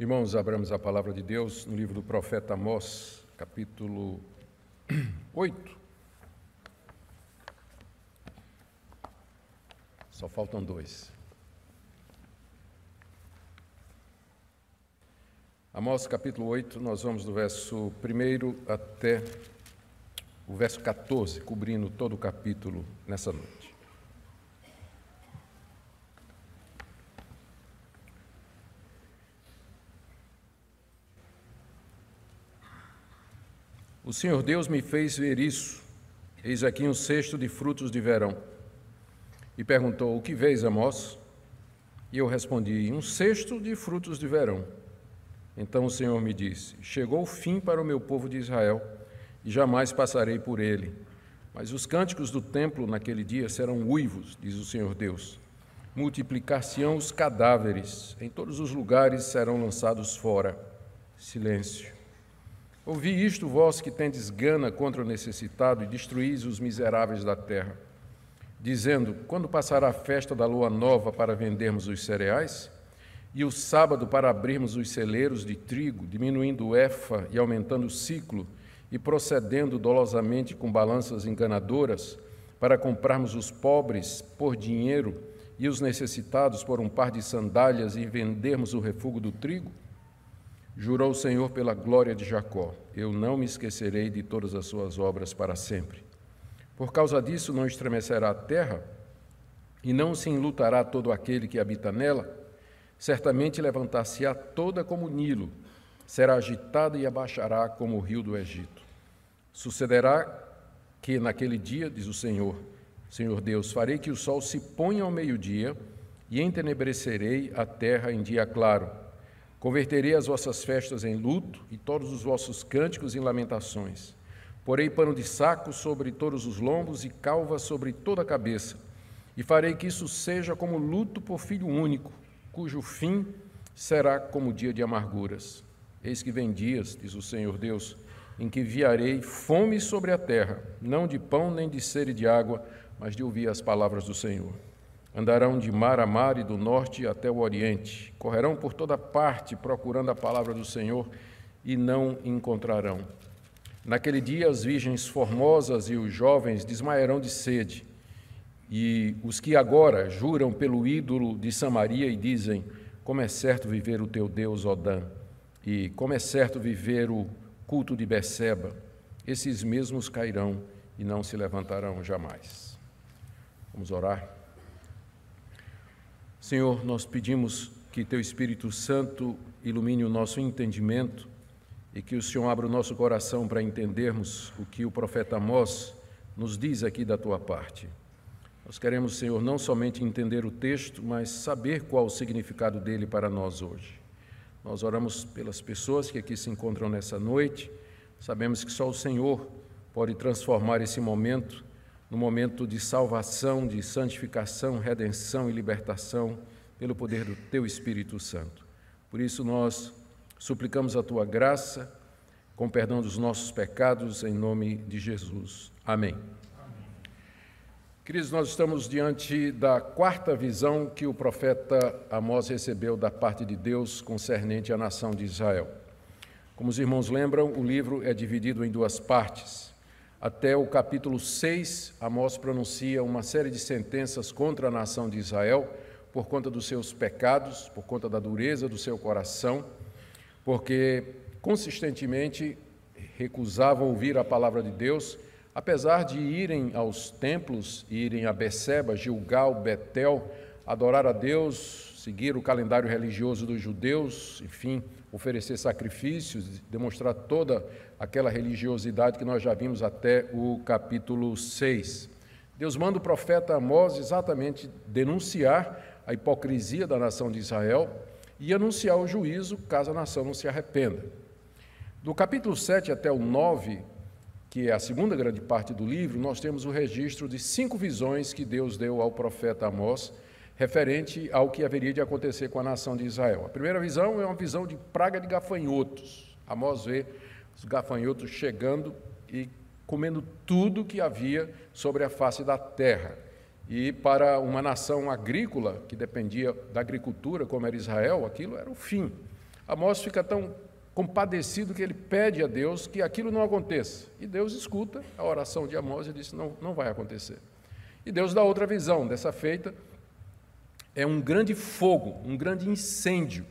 Irmãos, abramos a palavra de Deus no livro do profeta Amós, capítulo 8. Só faltam dois. Amós, capítulo 8, nós vamos do verso 1 até o verso 14, cobrindo todo o capítulo nessa noite. O Senhor Deus me fez ver isso. Eis aqui um cesto de frutos de verão. E perguntou: O que vês, Amós? E eu respondi: Um cesto de frutos de verão. Então o Senhor me disse: Chegou o fim para o meu povo de Israel, e jamais passarei por ele. Mas os cânticos do templo naquele dia serão uivos, diz o Senhor Deus. Multiplicar-se-ão os cadáveres, em todos os lugares serão lançados fora. Silêncio. Ouvi isto, vós que tendes gana contra o necessitado e destruís os miseráveis da terra, dizendo: Quando passará a festa da lua nova para vendermos os cereais? E o sábado para abrirmos os celeiros de trigo, diminuindo o efa e aumentando o ciclo, e procedendo dolosamente com balanças enganadoras, para comprarmos os pobres por dinheiro e os necessitados por um par de sandálias e vendermos o refúgio do trigo? Jurou o Senhor pela glória de Jacó: Eu não me esquecerei de todas as suas obras para sempre. Por causa disso não estremecerá a terra, e não se enlutará todo aquele que habita nela. Certamente levantar-se-á toda como o Nilo, será agitada e abaixará como o rio do Egito. Sucederá que naquele dia, diz o Senhor, Senhor Deus, farei que o sol se ponha ao meio-dia e entenebrecerei a terra em dia claro Converterei as vossas festas em luto e todos os vossos cânticos em lamentações. Porei pano de saco sobre todos os lombos e calva sobre toda a cabeça. E farei que isso seja como luto por filho único, cujo fim será como dia de amarguras. Eis que vem dias, diz o Senhor Deus, em que enviarei fome sobre a terra, não de pão nem de sede de água, mas de ouvir as palavras do Senhor. Andarão de mar a mar e do norte até o oriente. Correrão por toda parte procurando a palavra do Senhor e não encontrarão. Naquele dia, as virgens formosas e os jovens desmaiarão de sede. E os que agora juram pelo ídolo de Samaria e dizem: Como é certo viver o teu Deus, Odã, e como é certo viver o culto de Beceba, esses mesmos cairão e não se levantarão jamais. Vamos orar. Senhor, nós pedimos que Teu Espírito Santo ilumine o nosso entendimento e que o Senhor abra o nosso coração para entendermos o que o profeta Amós nos diz aqui da Tua parte. Nós queremos, Senhor, não somente entender o texto, mas saber qual o significado dele para nós hoje. Nós oramos pelas pessoas que aqui se encontram nessa noite, sabemos que só o Senhor pode transformar esse momento no momento de salvação, de santificação, redenção e libertação pelo poder do Teu Espírito Santo. Por isso nós suplicamos a Tua graça, com perdão dos nossos pecados, em nome de Jesus. Amém. Queridos, nós estamos diante da quarta visão que o profeta Amós recebeu da parte de Deus concernente à nação de Israel. Como os irmãos lembram, o livro é dividido em duas partes até o capítulo 6, Amós pronuncia uma série de sentenças contra a nação de Israel por conta dos seus pecados, por conta da dureza do seu coração, porque consistentemente recusavam ouvir a palavra de Deus, apesar de irem aos templos, irem a Beceba, Gilgal, Betel, adorar a Deus, seguir o calendário religioso dos judeus, enfim, oferecer sacrifícios, demonstrar toda aquela religiosidade que nós já vimos até o capítulo 6. Deus manda o profeta Amós exatamente denunciar a hipocrisia da nação de Israel e anunciar o juízo caso a nação não se arrependa. Do capítulo 7 até o 9, que é a segunda grande parte do livro, nós temos o registro de cinco visões que Deus deu ao profeta Amós referente ao que haveria de acontecer com a nação de Israel. A primeira visão é uma visão de praga de gafanhotos. Amós vê os gafanhotos chegando e comendo tudo que havia sobre a face da terra. E para uma nação agrícola, que dependia da agricultura, como era Israel, aquilo era o fim. Amós fica tão compadecido que ele pede a Deus que aquilo não aconteça. E Deus escuta a oração de Amós e diz: não, não vai acontecer. E Deus dá outra visão. Dessa feita, é um grande fogo, um grande incêndio,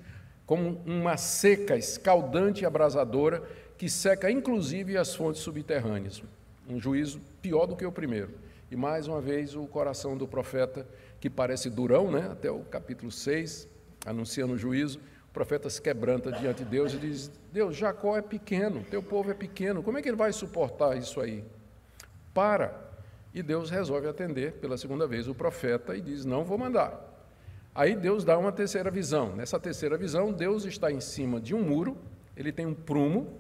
como uma seca escaldante e abrasadora que seca inclusive as fontes subterrâneas. Um juízo pior do que o primeiro. E mais uma vez o coração do profeta, que parece durão, né? até o capítulo 6, anunciando o juízo, o profeta se quebranta diante de Deus e diz: Deus, Jacó é pequeno, teu povo é pequeno, como é que ele vai suportar isso aí? Para. E Deus resolve atender pela segunda vez o profeta e diz: Não vou mandar. Aí Deus dá uma terceira visão. Nessa terceira visão, Deus está em cima de um muro, ele tem um prumo,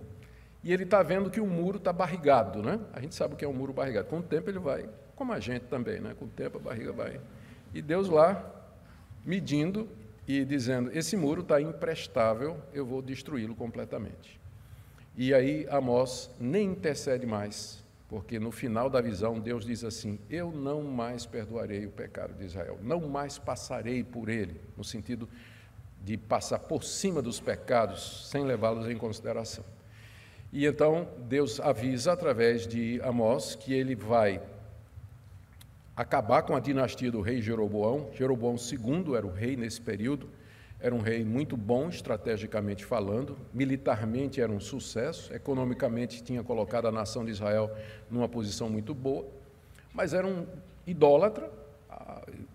e ele está vendo que o muro está barrigado, né? A gente sabe o que é um muro barrigado. Com o tempo ele vai, como a gente também, né? Com o tempo a barriga vai. E Deus lá, medindo e dizendo: esse muro está imprestável, eu vou destruí-lo completamente. E aí Amós nem intercede mais, porque no final da visão Deus diz assim: Eu não mais perdoarei o pecado de Israel, não mais passarei por ele, no sentido de passar por cima dos pecados sem levá-los em consideração. E então Deus avisa através de Amós que ele vai acabar com a dinastia do rei Jeroboão. Jeroboão II era o rei nesse período, era um rei muito bom, estrategicamente falando, militarmente era um sucesso, economicamente tinha colocado a nação de Israel numa posição muito boa, mas era um idólatra,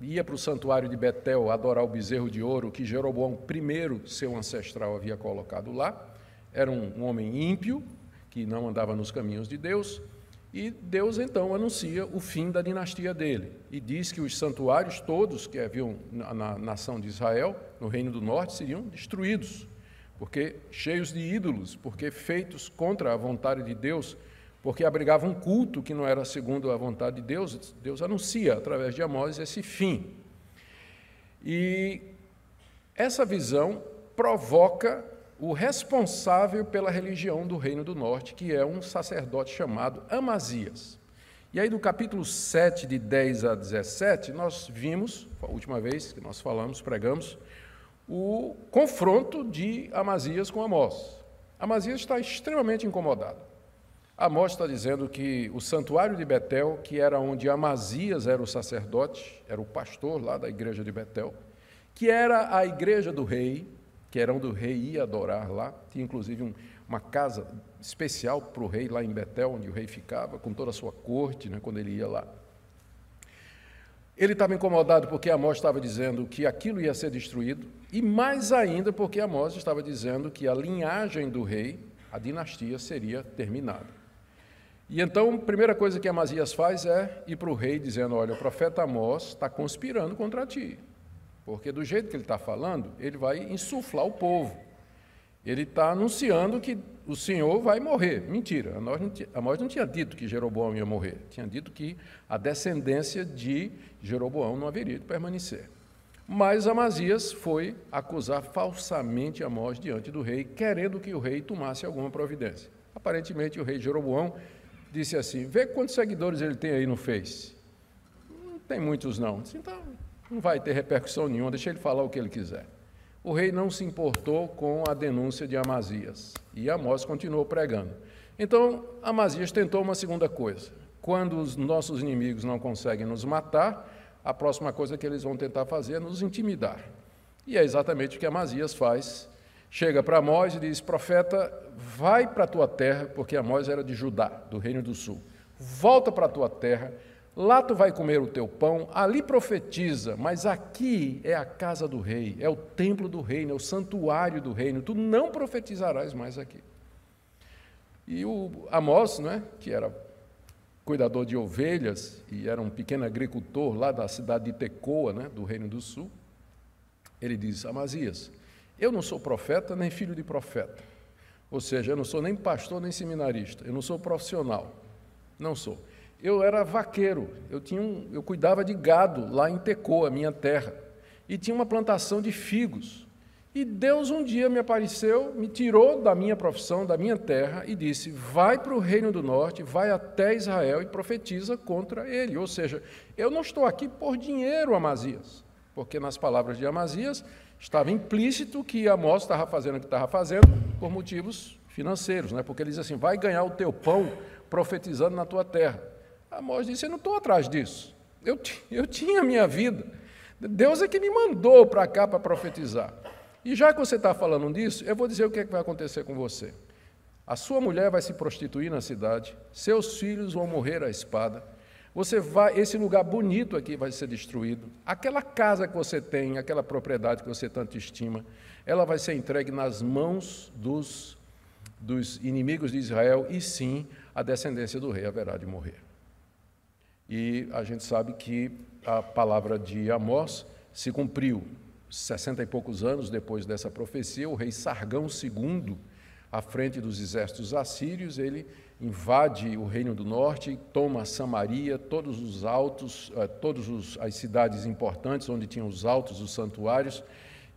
ia para o santuário de Betel adorar o bezerro de ouro que Jeroboão I, seu ancestral, havia colocado lá. Era um, um homem ímpio, que não andava nos caminhos de Deus, e Deus então anuncia o fim da dinastia dele e diz que os santuários todos que haviam na, na nação de Israel, no reino do norte, seriam destruídos, porque cheios de ídolos, porque feitos contra a vontade de Deus, porque abrigavam um culto que não era segundo a vontade de Deus. Deus anuncia através de Amós esse fim. E essa visão provoca o responsável pela religião do Reino do Norte, que é um sacerdote chamado Amazias. E aí, do capítulo 7, de 10 a 17, nós vimos, a última vez que nós falamos, pregamos, o confronto de Amazias com Amós. Amazias está extremamente incomodado. Amós está dizendo que o santuário de Betel, que era onde Amazias era o sacerdote, era o pastor lá da igreja de Betel, que era a igreja do rei, que era onde o rei ia adorar lá. Tinha inclusive um, uma casa especial para o rei lá em Betel, onde o rei ficava, com toda a sua corte, né, quando ele ia lá. Ele estava incomodado porque Amós estava dizendo que aquilo ia ser destruído, e mais ainda porque Amós estava dizendo que a linhagem do rei, a dinastia, seria terminada. E então, a primeira coisa que Amazias faz é ir para o rei dizendo: Olha, o profeta Amós está conspirando contra ti. Porque do jeito que ele está falando, ele vai insuflar o povo. Ele está anunciando que o Senhor vai morrer. Mentira, Amós não, não tinha dito que Jeroboão ia morrer. Tinha dito que a descendência de Jeroboão não haveria de permanecer. Mas Amazias foi acusar falsamente Amós diante do rei, querendo que o rei tomasse alguma providência. Aparentemente, o rei Jeroboão disse assim: Vê quantos seguidores ele tem aí no Face. Não tem muitos, não. Então, não vai ter repercussão nenhuma, deixa ele falar o que ele quiser. O rei não se importou com a denúncia de Amazias e Amós continuou pregando. Então, Amazias tentou uma segunda coisa. Quando os nossos inimigos não conseguem nos matar, a próxima coisa que eles vão tentar fazer é nos intimidar. E é exatamente o que Amazias faz. Chega para Amós e diz: Profeta, vai para a tua terra, porque Amós era de Judá, do reino do sul. Volta para a tua terra Lá tu vai comer o teu pão, ali profetiza, mas aqui é a casa do rei, é o templo do reino, é o santuário do reino, tu não profetizarás mais aqui. E o Amós, né, que era cuidador de ovelhas e era um pequeno agricultor lá da cidade de Tecoa, né, do Reino do Sul, ele diz: Amazias, eu não sou profeta nem filho de profeta. Ou seja, eu não sou nem pastor nem seminarista, eu não sou profissional. Não sou. Eu era vaqueiro, eu, tinha um, eu cuidava de gado lá em Tecoa, minha terra, e tinha uma plantação de figos. E Deus um dia me apareceu, me tirou da minha profissão, da minha terra, e disse: Vai para o reino do norte, vai até Israel e profetiza contra ele. Ou seja, eu não estou aqui por dinheiro, Amazias. porque nas palavras de Amazias estava implícito que Amós estava fazendo o que estava fazendo por motivos financeiros, né? porque ele diz assim: vai ganhar o teu pão profetizando na tua terra. Amós disse: eu não estou atrás disso, eu, eu tinha a minha vida, Deus é que me mandou para cá para profetizar. E já que você está falando disso, eu vou dizer o que, é que vai acontecer com você. A sua mulher vai se prostituir na cidade, seus filhos vão morrer à espada, você vai, esse lugar bonito aqui vai ser destruído. Aquela casa que você tem, aquela propriedade que você tanto estima, ela vai ser entregue nas mãos dos, dos inimigos de Israel e sim, a descendência do rei haverá de morrer. E a gente sabe que a palavra de Amós se cumpriu. Sessenta e poucos anos depois dessa profecia, o rei Sargão II, à frente dos exércitos assírios, ele invade o reino do norte, toma Samaria, todos os altos, eh, todas as cidades importantes onde tinham os altos, os santuários,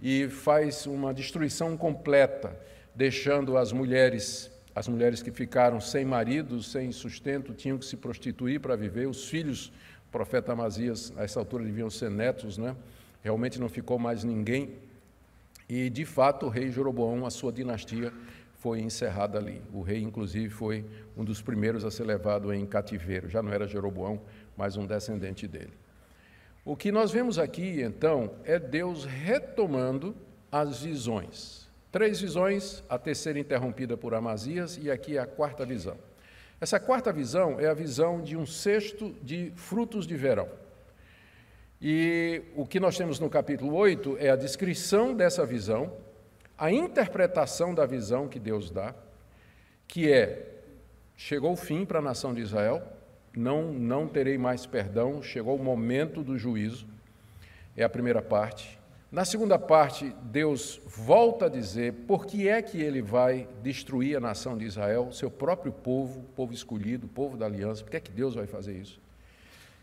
e faz uma destruição completa, deixando as mulheres, as mulheres que ficaram sem marido, sem sustento, tinham que se prostituir para viver, os filhos, o profeta Amazias, a essa altura deviam ser netos, né? realmente não ficou mais ninguém, e de fato o rei Jeroboão, a sua dinastia, foi encerrada ali. O rei, inclusive, foi um dos primeiros a ser levado em cativeiro. Já não era Jeroboão, mas um descendente dele. O que nós vemos aqui, então, é Deus retomando as visões. Três visões, a terceira interrompida por Amazias, e aqui a quarta visão. Essa quarta visão é a visão de um cesto de frutos de verão. E o que nós temos no capítulo 8 é a descrição dessa visão, a interpretação da visão que Deus dá, que é: chegou o fim para a nação de Israel, não, não terei mais perdão, chegou o momento do juízo, é a primeira parte. Na segunda parte, Deus volta a dizer por que é que ele vai destruir a nação de Israel, seu próprio povo, povo escolhido, povo da aliança, por que é que Deus vai fazer isso?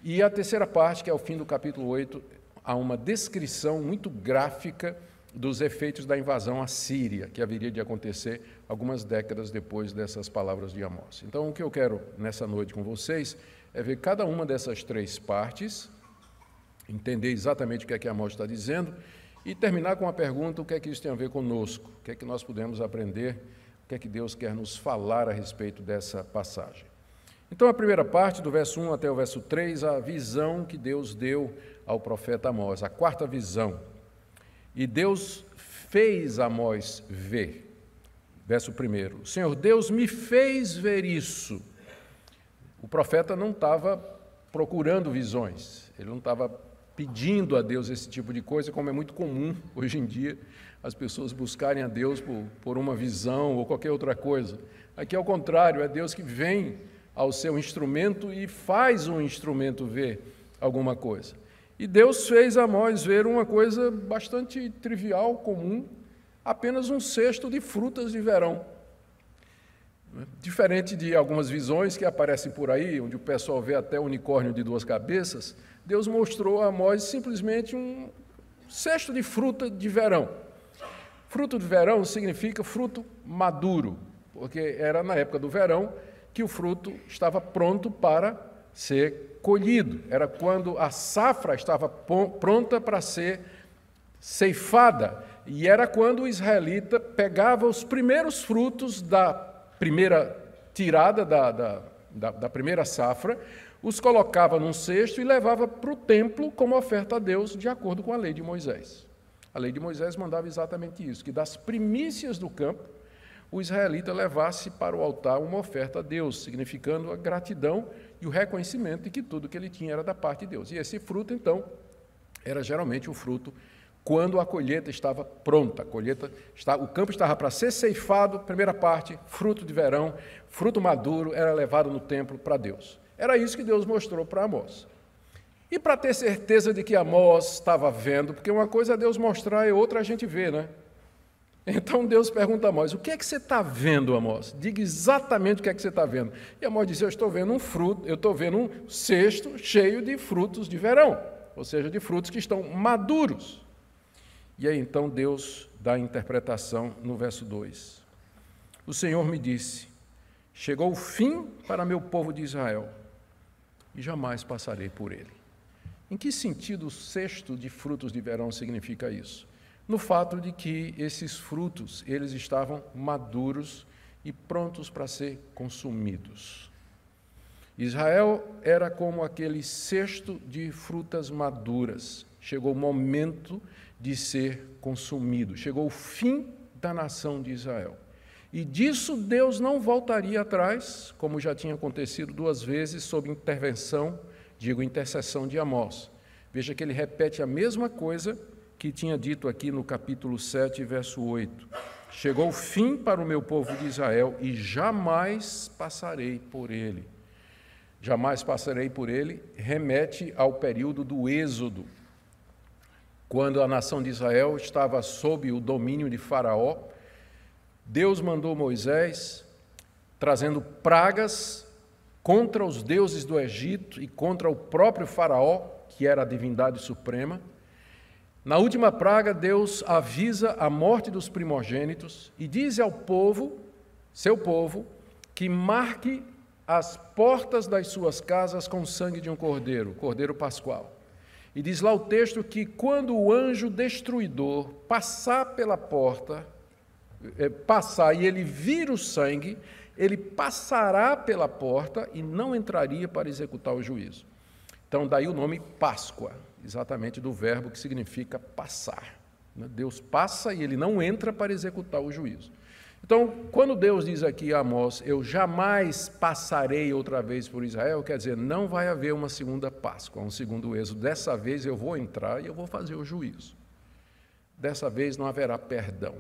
E a terceira parte, que é o fim do capítulo 8, há uma descrição muito gráfica dos efeitos da invasão à Síria, que haveria de acontecer algumas décadas depois dessas palavras de Amós. Então, o que eu quero nessa noite com vocês é ver cada uma dessas três partes, entender exatamente o que é que Amós está dizendo e terminar com a pergunta: o que é que isso tem a ver conosco? O que é que nós podemos aprender? O que é que Deus quer nos falar a respeito dessa passagem? Então, a primeira parte, do verso 1 até o verso 3, a visão que Deus deu ao profeta Amós, a quarta visão e Deus fez Amós ver. Verso 1. Senhor Deus me fez ver isso. O profeta não estava procurando visões, ele não estava pedindo a Deus esse tipo de coisa, como é muito comum hoje em dia as pessoas buscarem a Deus por, por uma visão ou qualquer outra coisa. Aqui é o contrário, é Deus que vem ao seu instrumento e faz um instrumento ver alguma coisa. E Deus fez Amós ver uma coisa bastante trivial, comum, apenas um cesto de frutas de verão. Diferente de algumas visões que aparecem por aí, onde o pessoal vê até unicórnio de duas cabeças, Deus mostrou a Amós simplesmente um cesto de fruta de verão. Fruto de verão significa fruto maduro, porque era na época do verão que o fruto estava pronto para ser colhido, era quando a safra estava pronta para ser ceifada, e era quando o israelita pegava os primeiros frutos da primeira tirada da, da, da, da primeira safra, os colocava num cesto e levava para o templo como oferta a Deus, de acordo com a lei de Moisés. A lei de Moisés mandava exatamente isso, que das primícias do campo, o israelita levasse para o altar uma oferta a Deus, significando a gratidão e o reconhecimento de que tudo que ele tinha era da parte de Deus. E esse fruto, então, era geralmente o fruto quando a colheita estava pronta. A colheita está, o campo estava para ser ceifado, primeira parte, fruto de verão, fruto maduro, era levado no templo para Deus. Era isso que Deus mostrou para Amós. E para ter certeza de que Amós estava vendo, porque uma coisa é Deus mostrar e outra a gente vê, né? Então Deus pergunta a Amós: O que é que você está vendo, Amós? Diga exatamente o que é que você está vendo. E Amós diz: Eu estou vendo um fruto, eu estou vendo um cesto cheio de frutos de verão, ou seja, de frutos que estão maduros. E aí então Deus dá a interpretação no verso 2. O Senhor me disse: Chegou o fim para meu povo de Israel, e jamais passarei por ele. Em que sentido o cesto de frutos de verão significa isso? No fato de que esses frutos, eles estavam maduros e prontos para ser consumidos. Israel era como aquele cesto de frutas maduras. Chegou o momento de ser consumido, chegou o fim da nação de Israel. E disso Deus não voltaria atrás, como já tinha acontecido duas vezes sob intervenção digo intercessão de Amós. Veja que ele repete a mesma coisa que tinha dito aqui no capítulo 7, verso 8. Chegou o fim para o meu povo de Israel e jamais passarei por ele. Jamais passarei por ele, remete ao período do Êxodo, quando a nação de Israel estava sob o domínio de Faraó. Deus mandou Moisés trazendo pragas contra os deuses do Egito e contra o próprio Faraó, que era a divindade suprema. Na última praga, Deus avisa a morte dos primogênitos e diz ao povo, seu povo, que marque as portas das suas casas com o sangue de um cordeiro, cordeiro pascual. E diz lá o texto que quando o anjo destruidor passar pela porta, passar e ele vir o sangue, ele passará pela porta e não entraria para executar o juízo. Então, daí o nome Páscoa, exatamente do verbo que significa passar. Né? Deus passa e ele não entra para executar o juízo. Então, quando Deus diz aqui a Amós, eu jamais passarei outra vez por Israel, quer dizer, não vai haver uma segunda Páscoa, um segundo êxodo. Dessa vez eu vou entrar e eu vou fazer o juízo. Dessa vez não haverá perdão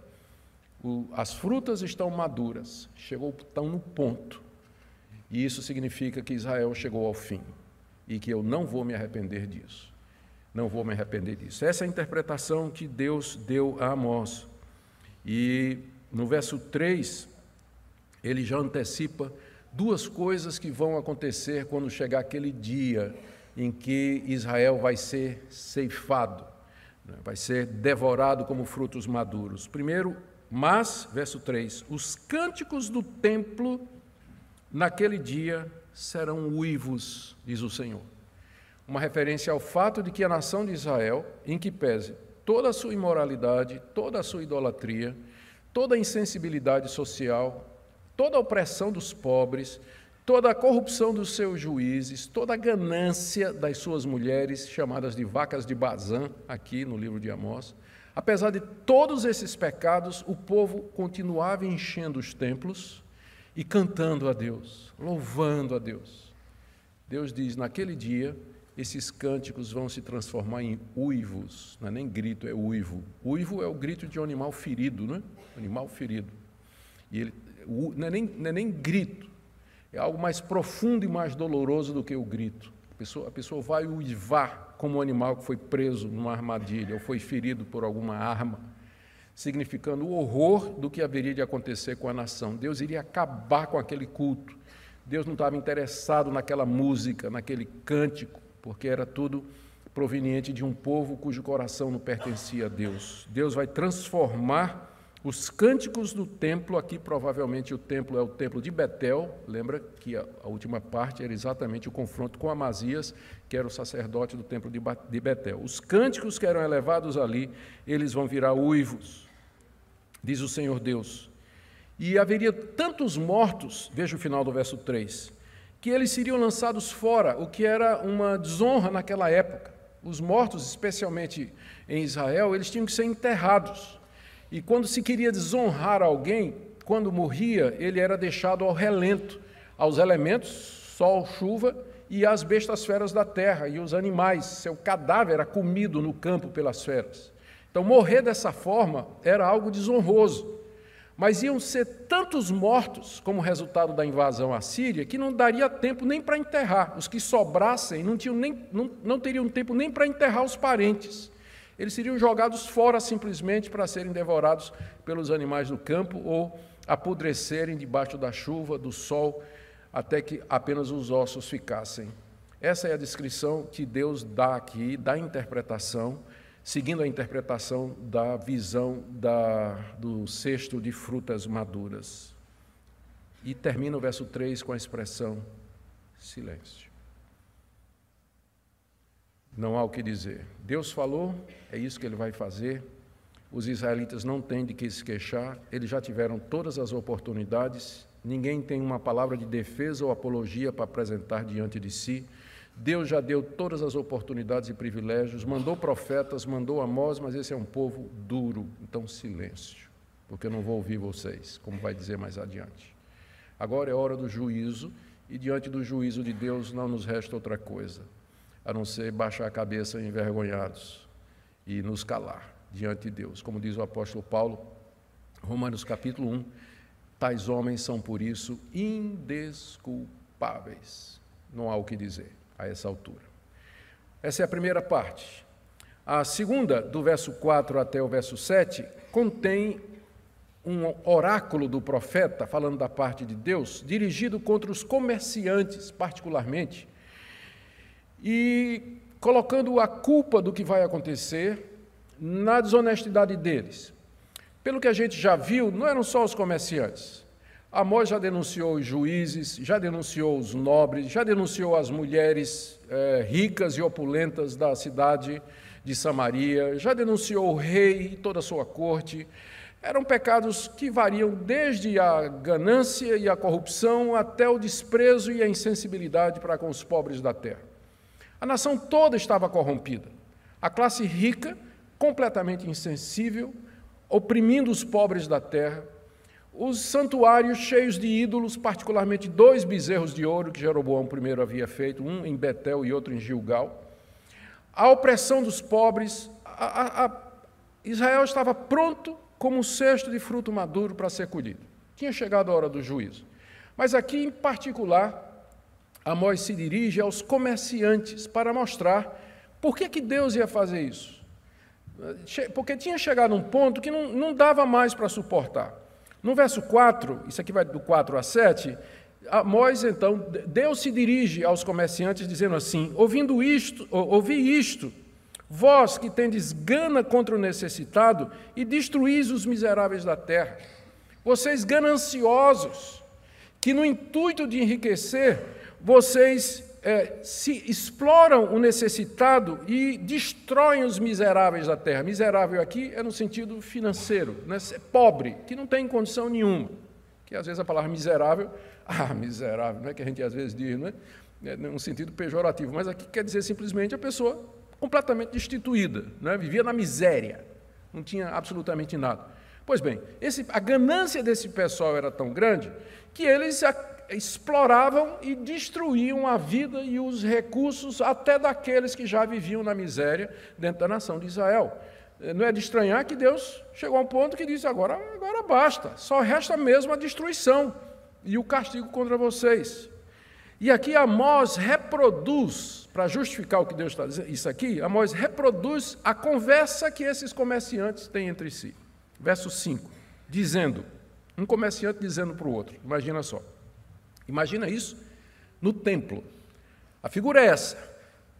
as frutas estão maduras, chegou, estão no ponto. E isso significa que Israel chegou ao fim e que eu não vou me arrepender disso. Não vou me arrepender disso. Essa é a interpretação que Deus deu a Amós. E no verso 3, ele já antecipa duas coisas que vão acontecer quando chegar aquele dia em que Israel vai ser ceifado, né, vai ser devorado como frutos maduros. Primeiro, mas, verso 3: os cânticos do templo naquele dia serão uivos, diz o Senhor. Uma referência ao fato de que a nação de Israel, em que pese toda a sua imoralidade, toda a sua idolatria, toda a insensibilidade social, toda a opressão dos pobres, toda a corrupção dos seus juízes, toda a ganância das suas mulheres, chamadas de vacas de Bazã, aqui no livro de Amós, Apesar de todos esses pecados, o povo continuava enchendo os templos e cantando a Deus, louvando a Deus. Deus diz: naquele dia, esses cânticos vão se transformar em uivos, não é nem grito, é uivo. Uivo é o grito de um animal ferido, não é? Animal ferido. E ele, não, é nem, não é nem grito, é algo mais profundo e mais doloroso do que o grito. A pessoa, a pessoa vai uivar como um animal que foi preso numa armadilha ou foi ferido por alguma arma, significando o horror do que haveria de acontecer com a nação. Deus iria acabar com aquele culto. Deus não estava interessado naquela música, naquele cântico, porque era tudo proveniente de um povo cujo coração não pertencia a Deus. Deus vai transformar os cânticos do templo, aqui provavelmente o templo é o templo de Betel, lembra que a, a, última parte era exatamente o confronto com Amazias, que era o sacerdote do templo de, de Betel. Os cânticos que eram elevados ali, eles vão virar uivos, diz o Senhor Deus. E haveria tantos mortos, veja o final do verso 3, que eles seriam lançados fora, o que era uma desonra naquela época. Os mortos, especialmente em Israel, eles tinham que ser enterrados. E quando se queria desonrar alguém, quando morria, ele era deixado ao relento, aos elementos, sol, chuva e às bestas feras da terra e os animais. Seu cadáver era comido no campo pelas feras. Então, morrer dessa forma era algo desonroso. Mas iam ser tantos mortos como resultado da invasão à Síria que não daria tempo nem para enterrar. Os que sobrassem não, tinham nem, não, não teriam tempo nem para enterrar os parentes. Eles seriam jogados fora simplesmente para serem devorados pelos animais do campo ou apodrecerem debaixo da chuva, do sol, até que apenas os ossos ficassem. Essa é a descrição que Deus dá aqui, da interpretação, seguindo a interpretação da visão da, do cesto de frutas maduras. E termina o verso 3 com a expressão silêncio. Não há o que dizer. Deus falou, é isso que ele vai fazer. Os israelitas não têm de que se queixar, eles já tiveram todas as oportunidades, ninguém tem uma palavra de defesa ou apologia para apresentar diante de si. Deus já deu todas as oportunidades e privilégios, mandou profetas, mandou Amós, mas esse é um povo duro, então silêncio, porque eu não vou ouvir vocês, como vai dizer mais adiante. Agora é hora do juízo, e diante do juízo de Deus não nos resta outra coisa, a não ser baixar a cabeça envergonhados e nos calar diante de Deus. Como diz o apóstolo Paulo, Romanos capítulo 1, tais homens são por isso indesculpáveis. Não há o que dizer a essa altura. Essa é a primeira parte. A segunda, do verso 4 até o verso 7, contém um oráculo do profeta, falando da parte de Deus, dirigido contra os comerciantes, particularmente, e colocando a culpa do que vai acontecer na desonestidade deles. Pelo que a gente já viu, não eram só os comerciantes. Amós já denunciou os juízes, já denunciou os nobres, já denunciou as mulheres eh, ricas e opulentas da cidade de Samaria, já denunciou o rei e toda a sua corte. Eram pecados que variam desde a ganância e a corrupção até o desprezo e a insensibilidade para com os pobres da terra. A nação toda estava corrompida. A classe rica completamente insensível, oprimindo os pobres da terra, os santuários cheios de ídolos, particularmente dois bezerros de ouro que Jeroboão I havia feito, um em Betel e outro em Gilgal, a opressão dos pobres, a, a, a Israel estava pronto como um cesto de fruto maduro para ser colhido. Tinha chegado a hora do juízo. Mas aqui, em particular, Amós se dirige aos comerciantes para mostrar por que, que Deus ia fazer isso. Porque tinha chegado um ponto que não, não dava mais para suportar. No verso 4, isso aqui vai do 4 a 7, Amós, então, Deus se dirige aos comerciantes dizendo assim: ouvindo isto, ouvi isto, vós que tendes gana contra o necessitado e destruís os miseráveis da terra, vocês gananciosos, que no intuito de enriquecer, vocês é, se exploram o necessitado e destroem os miseráveis da terra. Miserável aqui é no sentido financeiro, né? pobre, que não tem condição nenhuma. Que às vezes a palavra miserável, ah, miserável, não é que a gente às vezes diz, né? É num sentido pejorativo, mas aqui quer dizer simplesmente a pessoa completamente destituída, né? vivia na miséria, não tinha absolutamente nada. Pois bem, esse, a ganância desse pessoal era tão grande que eles exploravam e destruíam a vida e os recursos até daqueles que já viviam na miséria dentro da nação de Israel. Eh, não é de estranhar que Deus chegou a um ponto que disse: agora, agora basta, só resta mesmo a destruição e o castigo contra vocês. E aqui Amós reproduz, para justificar o que Deus está dizendo, isso aqui, Amós reproduz a conversa que esses comerciantes têm entre si. Verso 5, dizendo, um comerciante dizendo para o outro, imagina só. Imagina isso no templo. A figura é essa: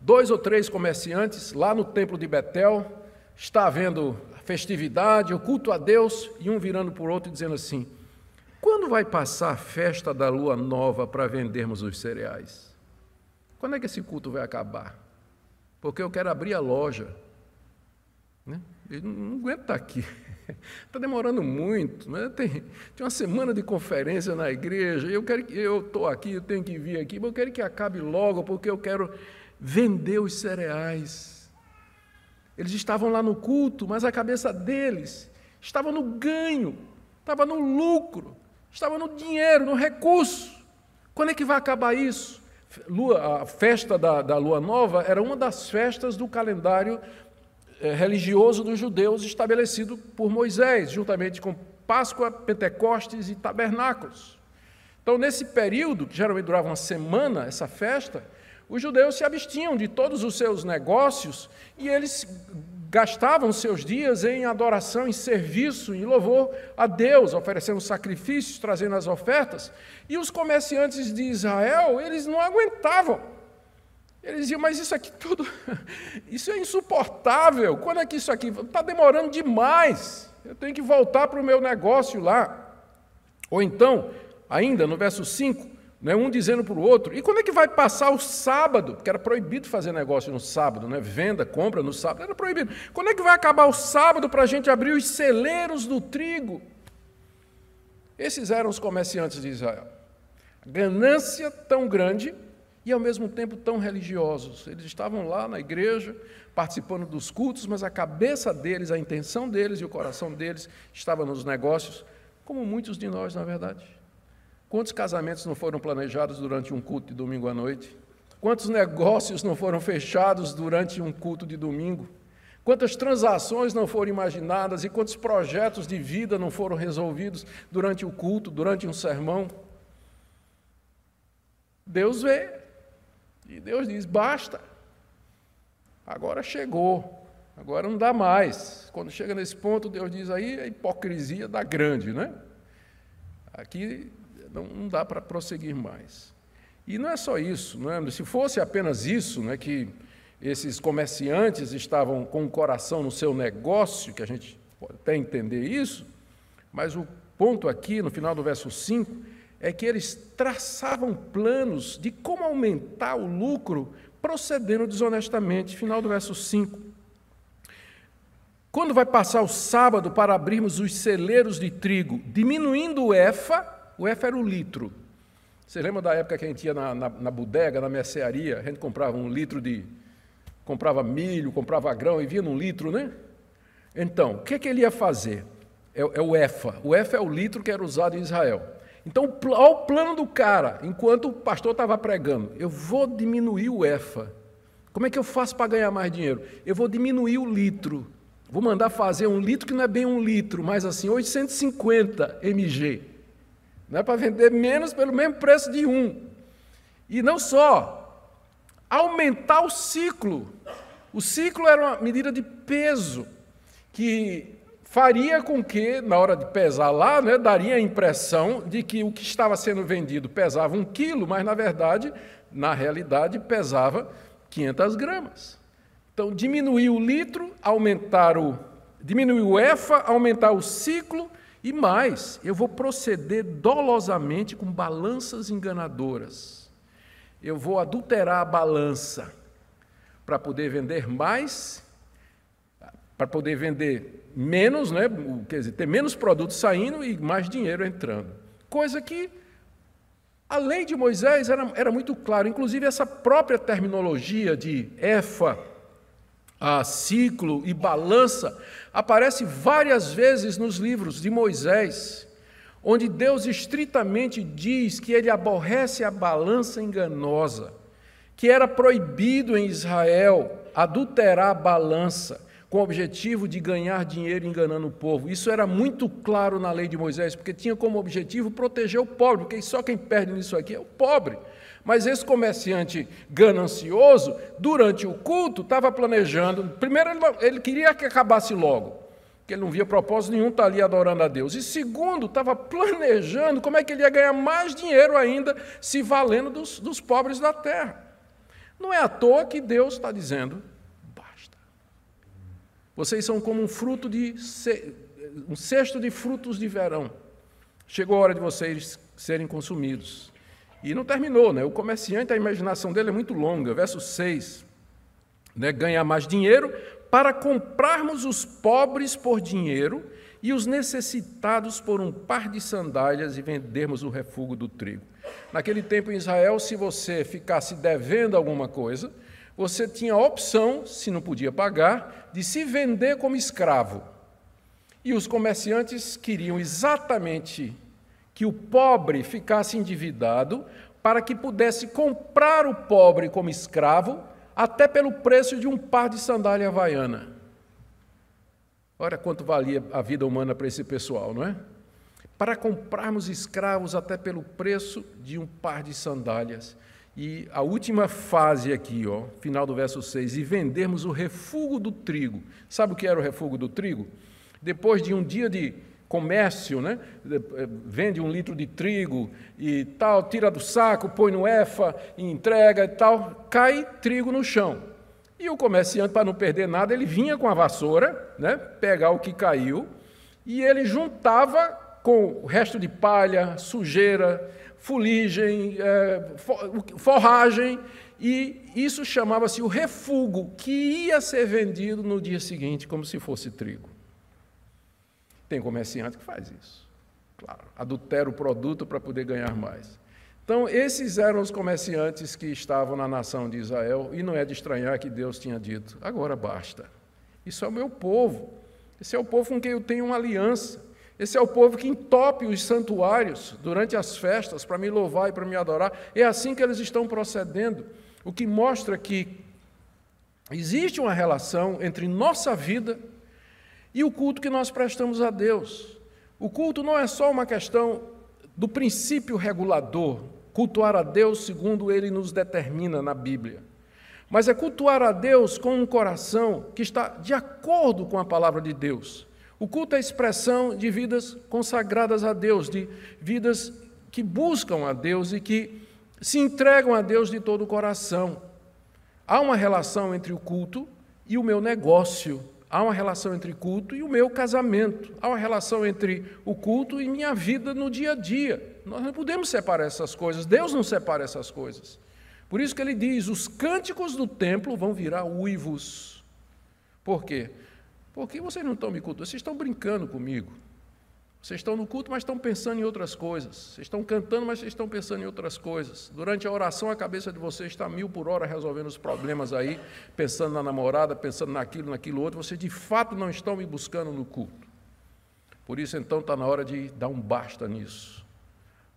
dois ou três comerciantes lá no templo de Betel, está havendo festividade, o culto a Deus, e um virando o outro e dizendo assim: quando vai passar a festa da lua nova para vendermos os cereais? Quando é que esse culto vai acabar? Porque eu quero abrir a loja. Né? Não aguento estar aqui. Está demorando muito, né? tem, tem uma semana de conferência na igreja, eu quero que eu estou aqui, eu tenho que vir aqui, mas eu quero que acabe logo, porque eu quero vender os cereais. Eles estavam lá no culto, mas a cabeça deles estava no ganho, estava no lucro, estava no dinheiro, no recurso. Quando é que vai acabar isso? Lua, a festa da, da lua nova era uma das festas do calendário religioso dos judeus estabelecido por Moisés, juntamente com Páscoa, Pentecostes e tabernáculos. Então, nesse período, que geralmente durava uma semana, essa festa, os judeus se abstinham de todos os seus negócios e eles gastavam seus dias em adoração, em serviço, em louvor a Deus, oferecendo sacrifícios, trazendo as ofertas. E os comerciantes de Israel, eles não aguentavam eles diziam, mas isso aqui tudo, isso é insuportável. Quando é que isso aqui está demorando demais? Eu tenho que voltar para o meu negócio lá. Ou então, ainda no verso 5, né, um dizendo para o outro. E quando é que vai passar o sábado? Porque era proibido fazer negócio no sábado, né? venda, compra no sábado, era proibido. Quando é que vai acabar o sábado para a gente abrir os celeiros do trigo? Esses eram os comerciantes de Israel. Ganância tão grande e ao mesmo tempo tão religiosos. Eles estavam lá na igreja, participando dos cultos, mas a cabeça deles, a intenção deles e o coração deles estava nos negócios, como muitos de nós, na verdade. Quantos casamentos não foram planejados durante um culto de domingo à noite? Quantos negócios não foram fechados durante um culto de domingo? Quantas transações não foram imaginadas e quantos projetos de vida não foram resolvidos durante o culto, durante um sermão? Deus vê. E Deus diz: basta. Agora chegou. Agora não dá mais. Quando chega nesse ponto, Deus diz aí a hipocrisia da grande, né? Aqui não, não dá para prosseguir mais. E não é só isso, não é? se fosse apenas isso, né, que esses comerciantes estavam com o coração no seu negócio, que a gente pode até entender isso, mas o ponto aqui, no final do verso 5, é que eles traçavam planos de como aumentar o lucro procedendo desonestamente. Final do verso 5. Quando vai passar o sábado para abrirmos os celeiros de trigo, diminuindo o EFA, o F era o litro. Você lembra da época que a gente ia na, na, na bodega, na mercearia, a gente comprava um litro de. comprava milho, comprava grão e vinha num litro, né? Então, o que, que ele ia fazer? É, é o EFA. O EFA é o litro que era usado em Israel. Então, olha o plano do cara, enquanto o pastor estava pregando. Eu vou diminuir o EFA. Como é que eu faço para ganhar mais dinheiro? Eu vou diminuir o litro. Vou mandar fazer um litro que não é bem um litro, mas assim, 850 mg. Não é para vender menos pelo mesmo preço de um. E não só, aumentar o ciclo. O ciclo era uma medida de peso que faria com que, na hora de pesar lá, né, daria a impressão de que o que estava sendo vendido pesava um quilo, mas na verdade, na realidade, pesava 500 gramas. Então, diminuir o litro, aumentar o, diminuir o EFA, aumentar o ciclo e mais, eu vou proceder dolosamente com balanças enganadoras. Eu vou adulterar a balança para poder vender mais, para poder vender menos, né? quer dizer, ter menos produtos saindo e mais dinheiro entrando. Coisa que a lei de Moisés era, era muito clara, inclusive essa própria terminologia de EFA, a ciclo e balança aparece várias vezes nos livros de Moisés, onde Deus estritamente diz que ele aborrece a balança enganosa, que era proibido em Israel adulterar a balança com o objetivo de ganhar dinheiro enganando o povo. Isso era muito claro na lei de Moisés, porque tinha como objetivo proteger o pobre, porque só quem perde nisso aqui é o pobre. Mas esse comerciante ganancioso, durante o culto, estava planejando. Primeiro, ele, queria que acabasse logo, porque ele não via propósito nenhum estar ali adorando a Deus. E segundo, estava planejando como é que ele ia ganhar mais dinheiro ainda, se valendo dos, dos pobres da terra. Não é à toa que Deus está dizendo. Vocês são como um fruto de um cesto de frutos de verão. Chegou a hora de vocês serem consumidos. E não terminou, né? O comerciante, a imaginação dele é muito longa. Verso 6. Né? Ganhar mais dinheiro para comprarmos os pobres por dinheiro e os necessitados por um par de sandálias e vendermos o refúgio do trigo. Naquele tempo em Israel, se você ficasse devendo alguma coisa, você tinha a opção, se não podia pagar, de se vender como escravo. E os comerciantes queriam exatamente que o pobre ficasse endividado para que pudesse comprar o pobre como escravo, até pelo preço de um par de sandália havaiana. Olha quanto valia a vida humana para esse pessoal, não é? Para comprarmos escravos até pelo preço de um par de sandálias. E a última fase aqui, ó, final do verso 6, e vendermos o refúgio do trigo. Sabe o que era o refúgio do trigo? Depois de um dia de comércio, né? Eh, vende um litro de trigo e tal, tira do saco, põe no EFA, entrega e tal, cai trigo no chão. E o comerciante, para não perder nada, ele vinha com a vassoura, né? pegar o que caiu, e ele juntava com o resto de palha, sujeira, fuligem, é, forragem, e isso chamava-se o refugo, que ia ser vendido no dia seguinte como se fosse trigo. Tem comerciante que faz isso. Claro, adultera o produto para poder ganhar mais. Então, esses eram os comerciantes que estavam na nação de Israel, e não é de estranhar que Deus tinha dito: agora basta. Isso é o meu povo. Esse é o povo com quem eu tenho uma aliança. Esse é o povo que entope os santuários durante as festas para me louvar e para me adorar. É assim que eles estão procedendo, o que mostra que existe uma relação entre nossa vida e o culto que nós prestamos a Deus. O culto não é só uma questão do princípio regulador, cultuar a Deus segundo ele nos determina na Bíblia. Mas é cultuar a Deus com um coração que está de acordo com a palavra de Deus. O culto é a expressão de vidas consagradas a Deus, de vidas que buscam a Deus e que se entregam a Deus de todo o coração. Há uma relação entre o culto e o meu negócio. Há uma relação entre culto e o meu casamento. Há uma relação entre o culto e minha vida no dia a dia. Nós não podemos separar essas coisas. Deus não separa essas coisas. Por isso que ele diz: os cânticos do templo vão virar uivos. Por quê? Porque vocês não estão me cultuando, vocês estão brincando comigo. Vocês estão no culto, mas estão pensando em outras coisas. Vocês estão cantando, mas estão pensando em outras coisas. Durante a oração, a cabeça de vocês está mil por hora resolvendo os problemas aí, pensando na namorada, pensando naquilo, naquilo outro. Vocês de fato não estão me buscando no culto. Por isso, então, está na hora de dar um basta nisso,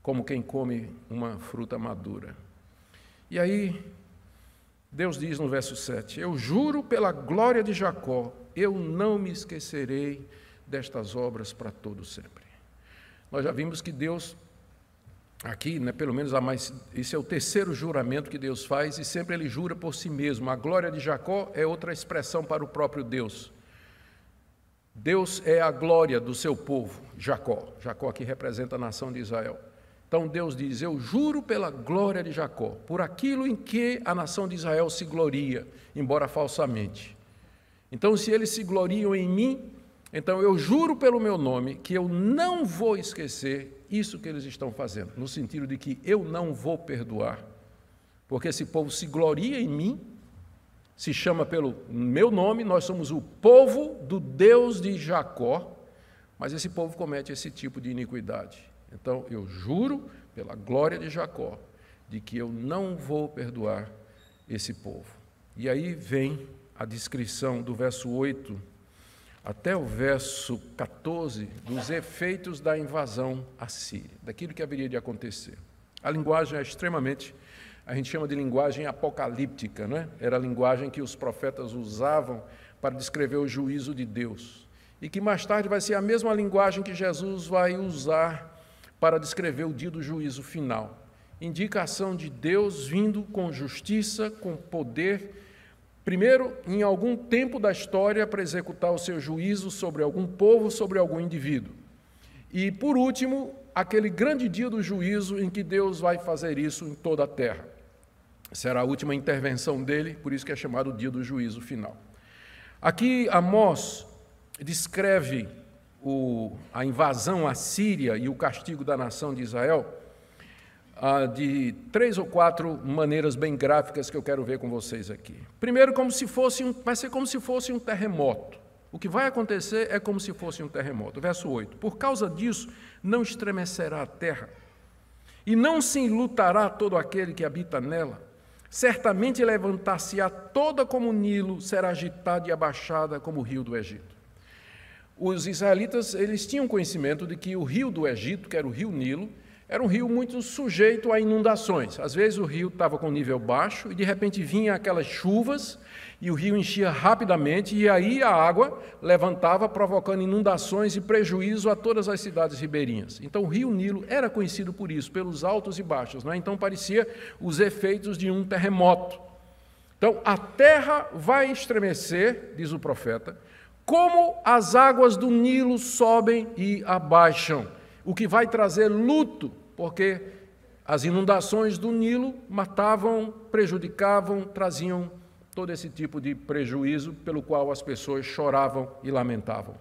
como quem come uma fruta madura. E aí, Deus diz no verso 7: Eu juro pela glória de Jacó, eu não me esquecerei destas obras para todo sempre. Nós já vimos que Deus, aqui, né, pelo menos a mais, esse é o terceiro juramento que Deus faz, e sempre ele jura por si mesmo. A glória de Jacó é outra expressão para o próprio Deus. Deus é a glória do seu povo, Jacó. Jacó aqui representa a nação de Israel. Então Deus diz: Eu juro pela glória de Jacó, por aquilo em que a nação de Israel se gloria, embora falsamente. Então, se eles se gloriam em mim, então eu juro pelo meu nome que eu não vou esquecer isso que eles estão fazendo, no sentido de que eu não vou perdoar, porque esse povo se gloria em mim, se chama pelo meu nome, nós somos o povo do Deus de Jacó, mas esse povo comete esse tipo de iniquidade. Então eu juro pela glória de Jacó de que eu não vou perdoar esse povo. E aí vem a descrição do verso 8 até o verso 14 dos efeitos da invasão assíria, daquilo que haveria de acontecer. A linguagem é extremamente, a gente chama de linguagem apocalíptica, não é? Era a linguagem que os profetas usavam para descrever o juízo de Deus. E que mais tarde vai ser a mesma linguagem que Jesus vai usar para descrever o dia do juízo final. Indicação de Deus vindo com justiça, com poder Primeiro, em algum tempo da história, para executar o seu juízo sobre algum povo, sobre algum indivíduo. E, por último, aquele grande dia do juízo em que Deus vai fazer isso em toda a terra. Será a última intervenção dele, por isso que é chamado dia do juízo final. Aqui, Amós descreve o, a invasão à Síria e o castigo da nação de Israel ah, de três ou quatro maneiras bem gráficas que eu quero ver com vocês aqui. Primeiro, como se fosse um, vai ser como se fosse um terremoto. O que vai acontecer é como se fosse um terremoto. Verso 8: Por causa disso, não estremecerá a terra, e não se enlutará todo aquele que habita nela. Certamente levantar-se-á toda como o Nilo, será agitada e abaixada como o rio do Egito. Os israelitas, eles tinham conhecimento de que o rio do Egito, que era o rio Nilo, era um rio muito sujeito a inundações. Às vezes o rio estava com nível baixo e de repente vinha aquelas chuvas e o rio enchia rapidamente e aí a água levantava provocando inundações e prejuízo a todas as cidades ribeirinhas. Então o rio Nilo era conhecido por isso, pelos altos e baixos, é? então parecia os efeitos de um terremoto. Então a terra vai estremecer, diz o profeta, como as águas do Nilo sobem e abaixam o que vai trazer luto, porque as inundações do Nilo matavam, prejudicavam, traziam todo esse tipo de prejuízo pelo qual as pessoas choravam e lamentavam.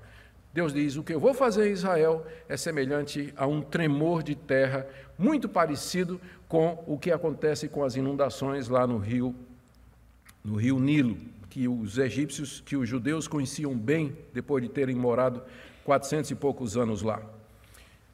Deus diz: O que eu vou fazer em Israel é semelhante a um tremor de terra, muito parecido com o que acontece com as inundações lá no rio, no rio Nilo, que os egípcios, que os judeus conheciam bem depois de terem morado quatrocentos e poucos anos lá.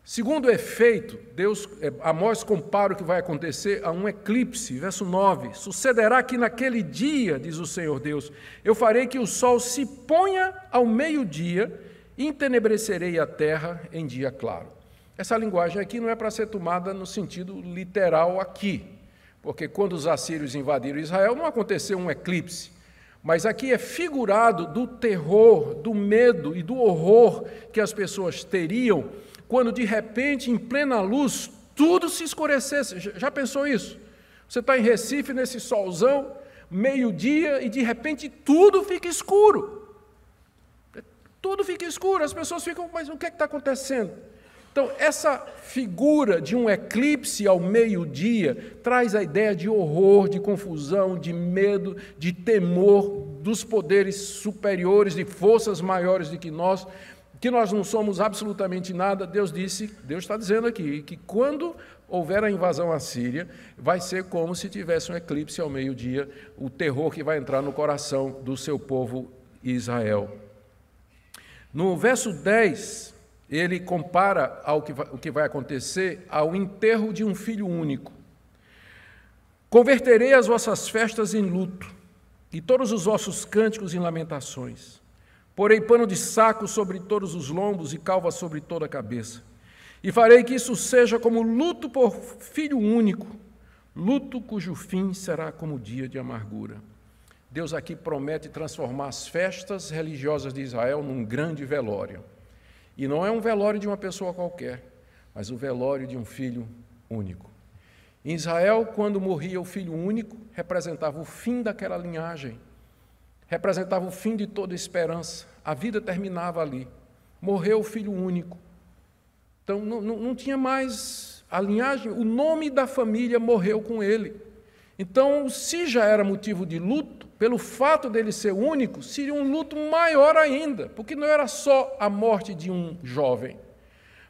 Segundo efeito, Deus, é, Amós compara o que vai acontecer a um eclipse, verso 9. Sucederá que naquele dia, diz o Senhor Deus, eu farei que o sol se ponha ao meio-dia entenebrecerei a terra em dia claro. Essa linguagem aqui não é para ser tomada no sentido literal aqui, porque quando os assírios invadiram Israel não aconteceu um eclipse, mas aqui é figurado do terror, do medo e do horror que as pessoas teriam quando de repente, em plena luz, tudo se escurecesse. Já pensou isso? Você está em Recife nesse solzão, meio-dia, e de repente tudo fica escuro. Tudo fica escuro, as pessoas ficam, mas o que é está acontecendo? Então, essa figura de um eclipse ao meio-dia traz a ideia de horror, de confusão, de medo, de temor dos poderes superiores, de forças maiores do que nós, que nós não somos absolutamente nada. Deus disse, Deus está dizendo aqui, que quando houver a invasão à Síria, vai ser como se tivesse um eclipse ao meio-dia, o terror que vai entrar no coração do seu povo Israel. No verso 10, ele compara ao que vai, o que vai acontecer ao enterro de um filho único. Converterei as vossas festas em luto, e todos os vossos cânticos em lamentações. Porei pano de saco sobre todos os lombos e calva sobre toda a cabeça. E farei que isso seja como luto por filho único, luto cujo fim será como dia de amargura. Deus aqui promete transformar as festas religiosas de Israel num grande velório. E não é um velório de uma pessoa qualquer, mas o velório de um filho único. Em Israel, quando morria o filho único, representava o fim daquela linhagem, representava o fim de toda esperança. A vida terminava ali. Morreu o filho único. Então não, não, não tinha mais a linhagem, o nome da família morreu com ele. Então, se já era motivo de luto, pelo fato dele ser único, seria um luto maior ainda, porque não era só a morte de um jovem,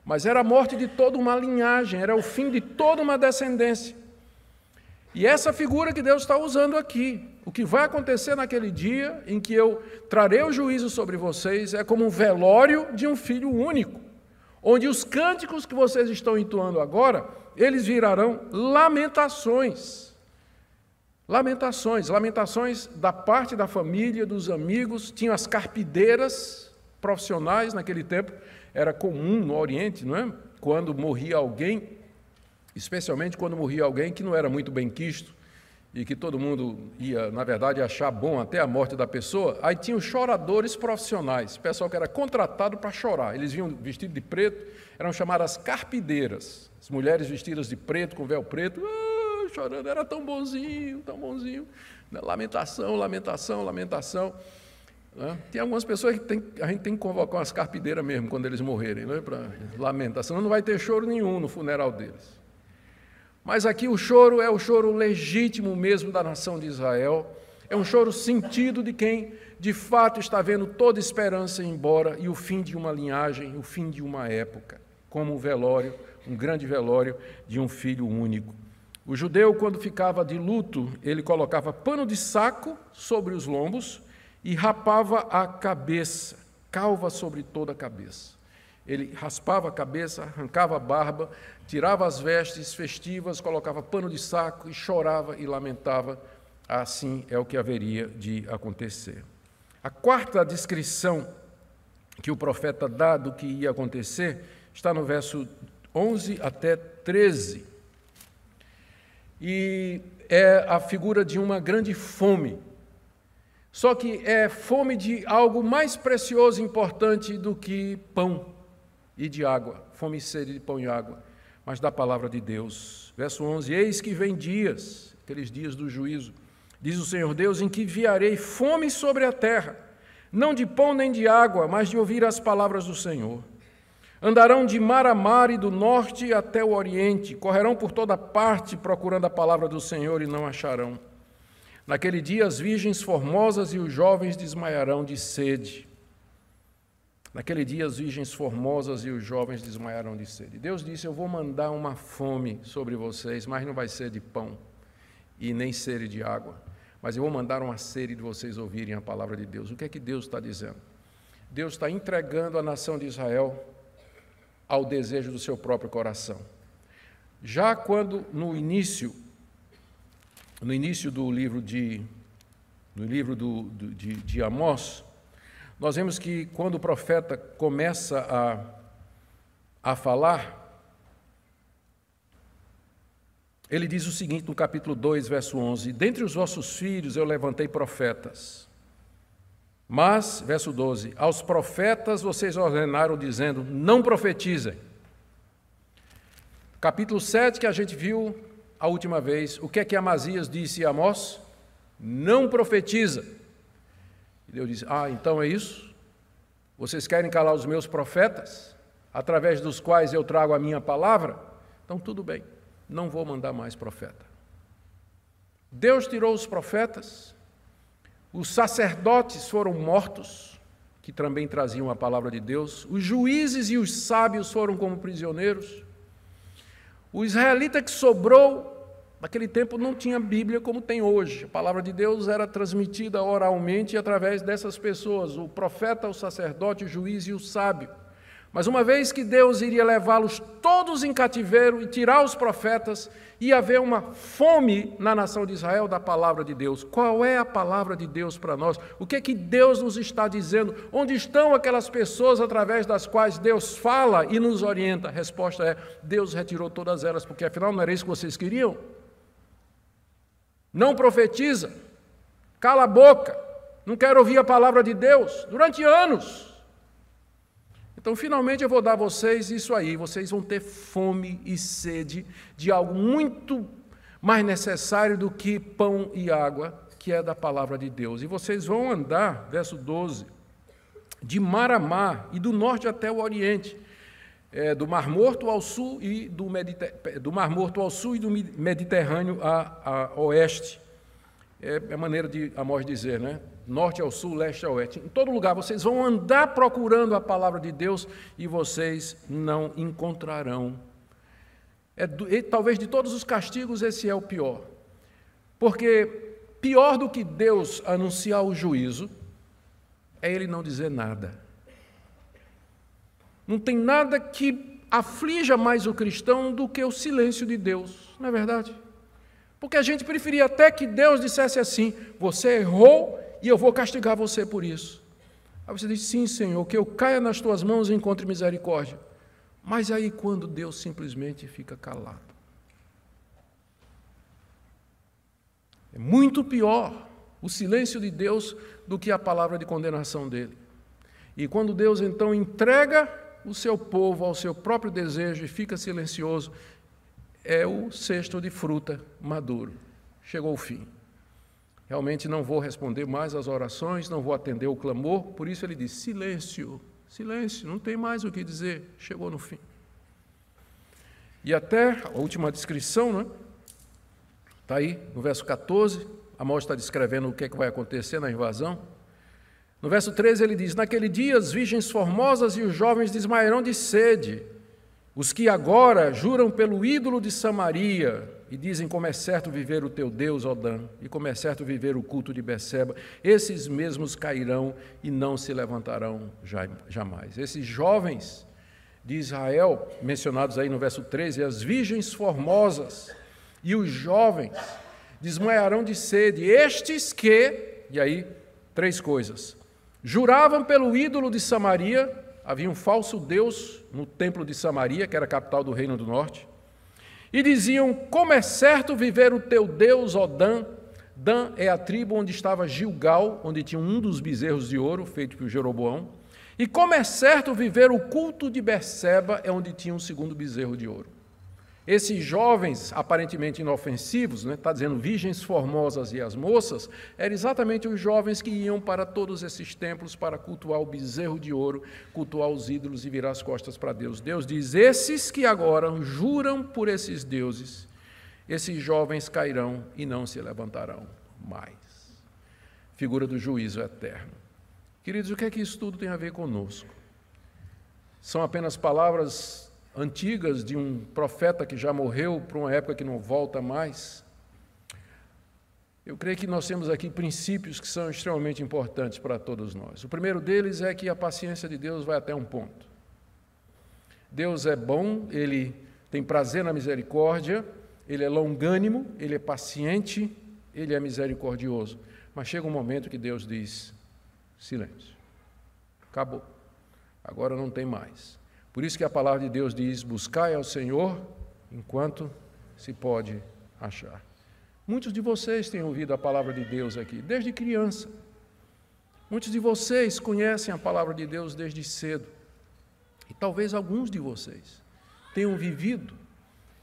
mas era a morte de toda uma linhagem, era o fim de toda uma descendência. E essa figura que Deus está usando aqui, o que vai acontecer naquele dia em que eu trarei o juízo sobre vocês, é como um velório de um filho único, onde os cânticos que vocês estão entoando agora, eles virarão lamentações. Lamentações, lamentações da parte da família, dos amigos, tinham as carpideiras profissionais naquele tempo, era comum no Oriente, não é? Quando morria alguém, especialmente quando morria alguém que não era muito bem quisto e que todo mundo ia, na verdade, achar bom até a morte da pessoa, aí tinham os choradores profissionais, pessoal que era contratado para chorar. Eles vinham vestidos de preto, eram chamadas carpideiras, as mulheres vestidas de preto, com véu preto, ah, chorando, era tão bonzinho, tão bonzinho. Né? Lamentação, lamentação, lamentação. Né? Tem algumas pessoas que tem, a gente tem que convocar umas carpideiras mesmo quando eles morrerem, né? para lamentação. Não vai ter choro nenhum no funeral deles. Mas aqui o choro é o choro legítimo mesmo da nação de Israel. É um choro sentido de quem de fato está vendo toda esperança embora e o fim de uma linhagem, o fim de uma época, como o velório, um grande velório de um filho único. O judeu, quando ficava de luto, ele colocava pano de saco sobre os lombos e rapava a cabeça, calva sobre toda a cabeça. Ele raspava a cabeça, arrancava a barba, tirava as vestes festivas, colocava pano de saco e chorava e lamentava. Assim é o que haveria de acontecer. A quarta descrição que o profeta dá do que ia acontecer está no verso 11 até 13 e é a figura de uma grande fome. Só que é fome de algo mais precioso e importante do que pão e de água, fome e sede de pão e água, mas da palavra de Deus. Verso 11: Eis que vem dias, aqueles dias do juízo, diz o Senhor Deus, em que enviarei fome sobre a terra, não de pão nem de água, mas de ouvir as palavras do Senhor. Andarão de mar a mar e do norte até o oriente, correrão por toda parte procurando a palavra do Senhor e não acharão. Naquele dia as virgens formosas e os jovens desmaiarão de sede. Naquele dia as virgens formosas e os jovens desmaiaram de sede. Deus disse: Eu vou mandar uma fome sobre vocês, mas não vai ser de pão e nem sede de água, mas eu vou mandar uma sede de vocês ouvirem a palavra de Deus. O que é que Deus está dizendo? Deus está entregando a nação de Israel ao desejo do seu próprio coração. Já quando no início, no início do livro de, no livro do, do, de, de Amós, nós vemos que quando o profeta começa a, a falar, ele diz o seguinte no capítulo 2, verso 11: Dentre os vossos filhos eu levantei profetas. Mas, verso 12: Aos profetas vocês ordenaram, dizendo: Não profetizem. Capítulo 7, que a gente viu a última vez, o que é que Amazias disse a Amós? Não profetiza. E Deus disse: Ah, então é isso? Vocês querem calar os meus profetas, através dos quais eu trago a minha palavra? Então tudo bem, não vou mandar mais profeta. Deus tirou os profetas, os sacerdotes foram mortos, que também traziam a palavra de Deus, os juízes e os sábios foram como prisioneiros, o israelita que sobrou Naquele tempo não tinha Bíblia como tem hoje. A palavra de Deus era transmitida oralmente através dessas pessoas, o profeta, o sacerdote, o juiz e o sábio. Mas uma vez que Deus iria levá-los todos em cativeiro e tirar os profetas, ia haver uma fome na nação de Israel da palavra de Deus. Qual é a palavra de Deus para nós? O que é que Deus nos está dizendo? Onde estão aquelas pessoas através das quais Deus fala e nos orienta? A resposta é: Deus retirou todas elas, porque afinal não era isso que vocês queriam? Não profetiza, cala a boca, não quer ouvir a palavra de Deus durante anos. Então, finalmente, eu vou dar a vocês isso aí. Vocês vão ter fome e sede de algo muito mais necessário do que pão e água, que é da palavra de Deus. E vocês vão andar, verso 12, de mar a mar e do norte até o oriente é, do Mar Morto ao sul e do, do, Mar Morto ao sul e do Mediterrâneo a, a oeste. É, é a maneira de Amós dizer, né? Norte ao sul, leste ao oeste. Em todo lugar vocês vão andar procurando a palavra de Deus e vocês não encontrarão. É, e, talvez de todos os castigos esse é o pior. Porque pior do que Deus anunciar o juízo é ele não dizer nada. Não tem nada que aflija mais o cristão do que o silêncio de Deus, não é verdade? Porque a gente preferia até que Deus dissesse assim: Você errou e eu vou castigar você por isso. Aí você diz: Sim, Senhor, que eu caia nas tuas mãos e encontre misericórdia. Mas aí quando Deus simplesmente fica calado. É muito pior o silêncio de Deus do que a palavra de condenação dele. E quando Deus então entrega o seu povo ao seu próprio desejo e fica silencioso, é o cesto de fruta maduro. Chegou o fim. Realmente não vou responder mais às orações, não vou atender o clamor, por isso ele diz: silêncio, silêncio, não tem mais o que dizer, chegou no fim. E até a última descrição, né? Está aí no verso 14, Amós está descrevendo o que, é que vai acontecer na invasão. No verso 13 ele diz: Naquele dia as virgens formosas e os jovens desmaiarão de sede. Os que agora juram pelo ídolo de Samaria e dizem como é certo viver o teu Deus, Odã, e como é certo viver o culto de Beceba, esses mesmos cairão e não se levantarão jamais. Esses jovens de Israel, mencionados aí no verso 13, as virgens formosas e os jovens desmaiarão de sede, estes que, e aí, três coisas: Juravam pelo ídolo de Samaria, havia um falso deus no templo de Samaria, que era a capital do reino do norte, e diziam: Como é certo viver o teu Deus, ó Dan. Dan é a tribo onde estava Gilgal, onde tinha um dos bezerros de ouro feito por Jeroboão. E como é certo viver o culto de Berseba, é onde tinha um segundo bezerro de ouro. Esses jovens, aparentemente inofensivos, está né, tá dizendo virgens formosas e as moças, eram exatamente os jovens que iam para todos esses templos para cultuar o bezerro de ouro, cultuar os ídolos e virar as costas para Deus. Deus diz: esses que agora juram por esses deuses, esses jovens cairão e não se levantarão mais. Figura do juízo eterno. Queridos, o que é que isso tudo tem a ver conosco? são apenas palavras antigas de um profeta que já morreu para uma época que não volta mais. Eu creio que nós temos aqui princípios que são extremamente importantes para todos nós. O primeiro deles é que a paciência de Deus vai até um ponto. Deus é bom, ele tem prazer na misericórdia, ele é longânimo, ele é paciente, ele é misericordioso. Mas chega um momento que Deus diz: silêncio, acabou, agora não tem mais. Por isso que a palavra de Deus diz: buscai ao Senhor enquanto se pode achar. Muitos de vocês têm ouvido a palavra de Deus aqui, desde criança. Muitos de vocês conhecem a palavra de Deus desde cedo. E talvez alguns de vocês tenham vivido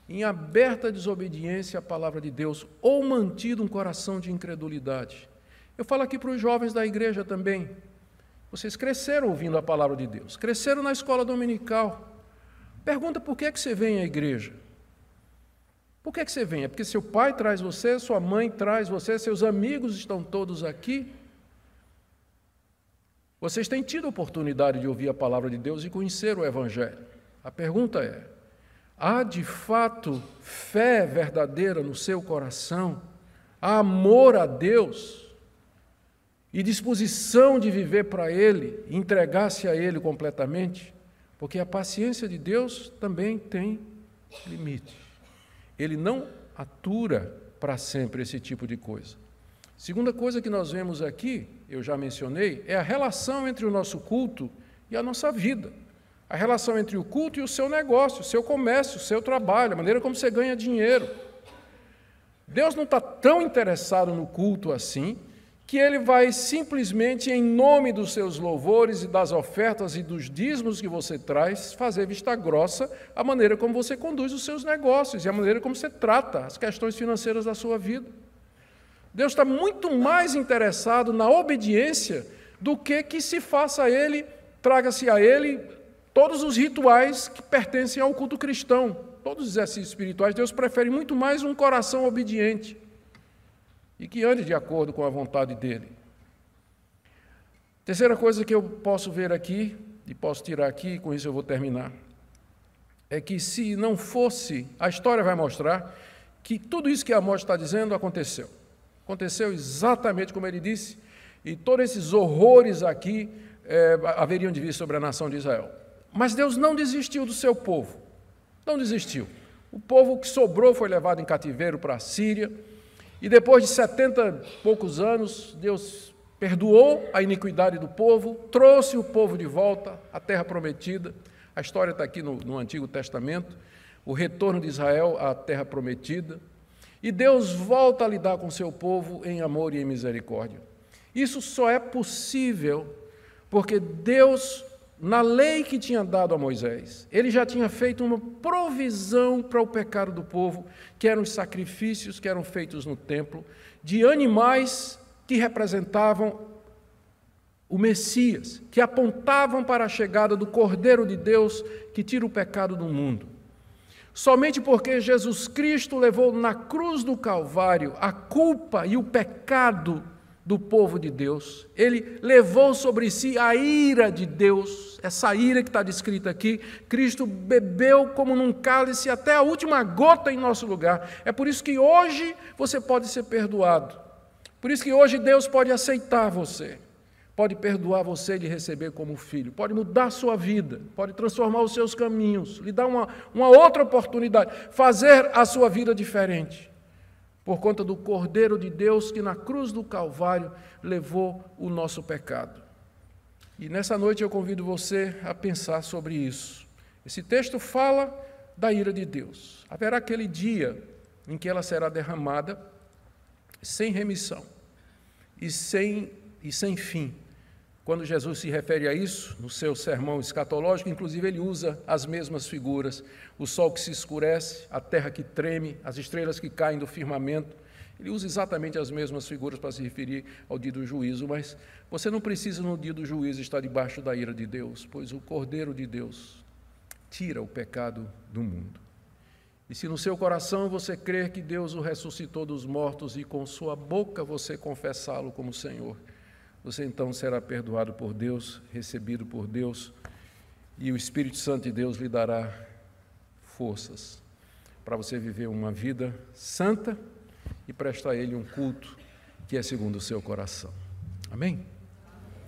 em aberta desobediência à palavra de Deus ou mantido um coração de incredulidade. Eu falo aqui para os jovens da igreja também. Vocês cresceram ouvindo a palavra de Deus, cresceram na escola dominical. Pergunta por que é que você vem à igreja? Por que é que você vem? É porque seu pai traz você, sua mãe traz você, seus amigos estão todos aqui. Vocês têm tido oportunidade de ouvir a palavra de Deus e conhecer o Evangelho. A pergunta é: há de fato fé verdadeira no seu coração? Há amor a Deus? E disposição de viver para Ele, entregar-se a Ele completamente? Porque a paciência de Deus também tem limite. Ele não atura para sempre esse tipo de coisa. Segunda coisa que nós vemos aqui, eu já mencionei, é a relação entre o nosso culto e a nossa vida. A relação entre o culto e o seu negócio, o seu comércio, o seu trabalho, a maneira como você ganha dinheiro. Deus não está tão interessado no culto assim, que ele vai simplesmente, em nome dos seus louvores e das ofertas e dos dízimos que você traz, fazer vista grossa a maneira como você conduz os seus negócios e a maneira como você trata as questões financeiras da sua vida. Deus está muito mais interessado na obediência do que que se faça a Ele, traga-se a Ele todos os rituais que pertencem ao culto cristão, todos os exercícios espirituais. Deus prefere muito mais um coração obediente e que ande de acordo com a vontade dEle. Terceira coisa que eu posso ver aqui, e posso tirar aqui, e com isso eu vou terminar, é que se não fosse, a história vai mostrar que tudo isso que a morte está dizendo aconteceu. Aconteceu exatamente como ele disse, e todos esses horrores aqui é, haveriam de vir sobre a nação de Israel. Mas Deus não desistiu do seu povo, não desistiu. O povo que sobrou foi levado em cativeiro para a Síria, e depois de setenta e poucos anos, Deus perdoou a iniquidade do povo, trouxe o povo de volta à terra prometida. A história está aqui no, no Antigo Testamento, o retorno de Israel à terra prometida. E Deus volta a lidar com seu povo em amor e em misericórdia. Isso só é possível porque Deus, na lei que tinha dado a Moisés, ele já tinha feito uma provisão para o pecado do povo, que eram os sacrifícios que eram feitos no templo, de animais que representavam o Messias, que apontavam para a chegada do Cordeiro de Deus que tira o pecado do mundo. Somente porque Jesus Cristo levou na cruz do Calvário a culpa e o pecado do povo de Deus, ele levou sobre si a ira de Deus, essa ira que está descrita aqui. Cristo bebeu como num cálice até a última gota em nosso lugar. É por isso que hoje você pode ser perdoado. Por isso que hoje Deus pode aceitar você. Pode perdoar você de receber como filho, pode mudar sua vida, pode transformar os seus caminhos, lhe dar uma, uma outra oportunidade, fazer a sua vida diferente, por conta do Cordeiro de Deus que na cruz do Calvário levou o nosso pecado. E nessa noite eu convido você a pensar sobre isso. Esse texto fala da ira de Deus. Haverá aquele dia em que ela será derramada sem remissão e sem, e sem fim quando Jesus se refere a isso, no seu sermão escatológico, inclusive ele usa as mesmas figuras: o sol que se escurece, a terra que treme, as estrelas que caem do firmamento. Ele usa exatamente as mesmas figuras para se referir ao dia do juízo, mas você não precisa no dia do juízo estar debaixo da ira de Deus, pois o Cordeiro de Deus tira o pecado do mundo. E se no seu coração você crer que Deus o ressuscitou dos mortos e com sua boca você confessá-lo como Senhor, você então será perdoado por Deus, recebido por Deus E o Espírito Santo de Deus lhe dará forças para você viver uma vida santa e prestar a Ele um culto que é segundo o seu coração. Amém?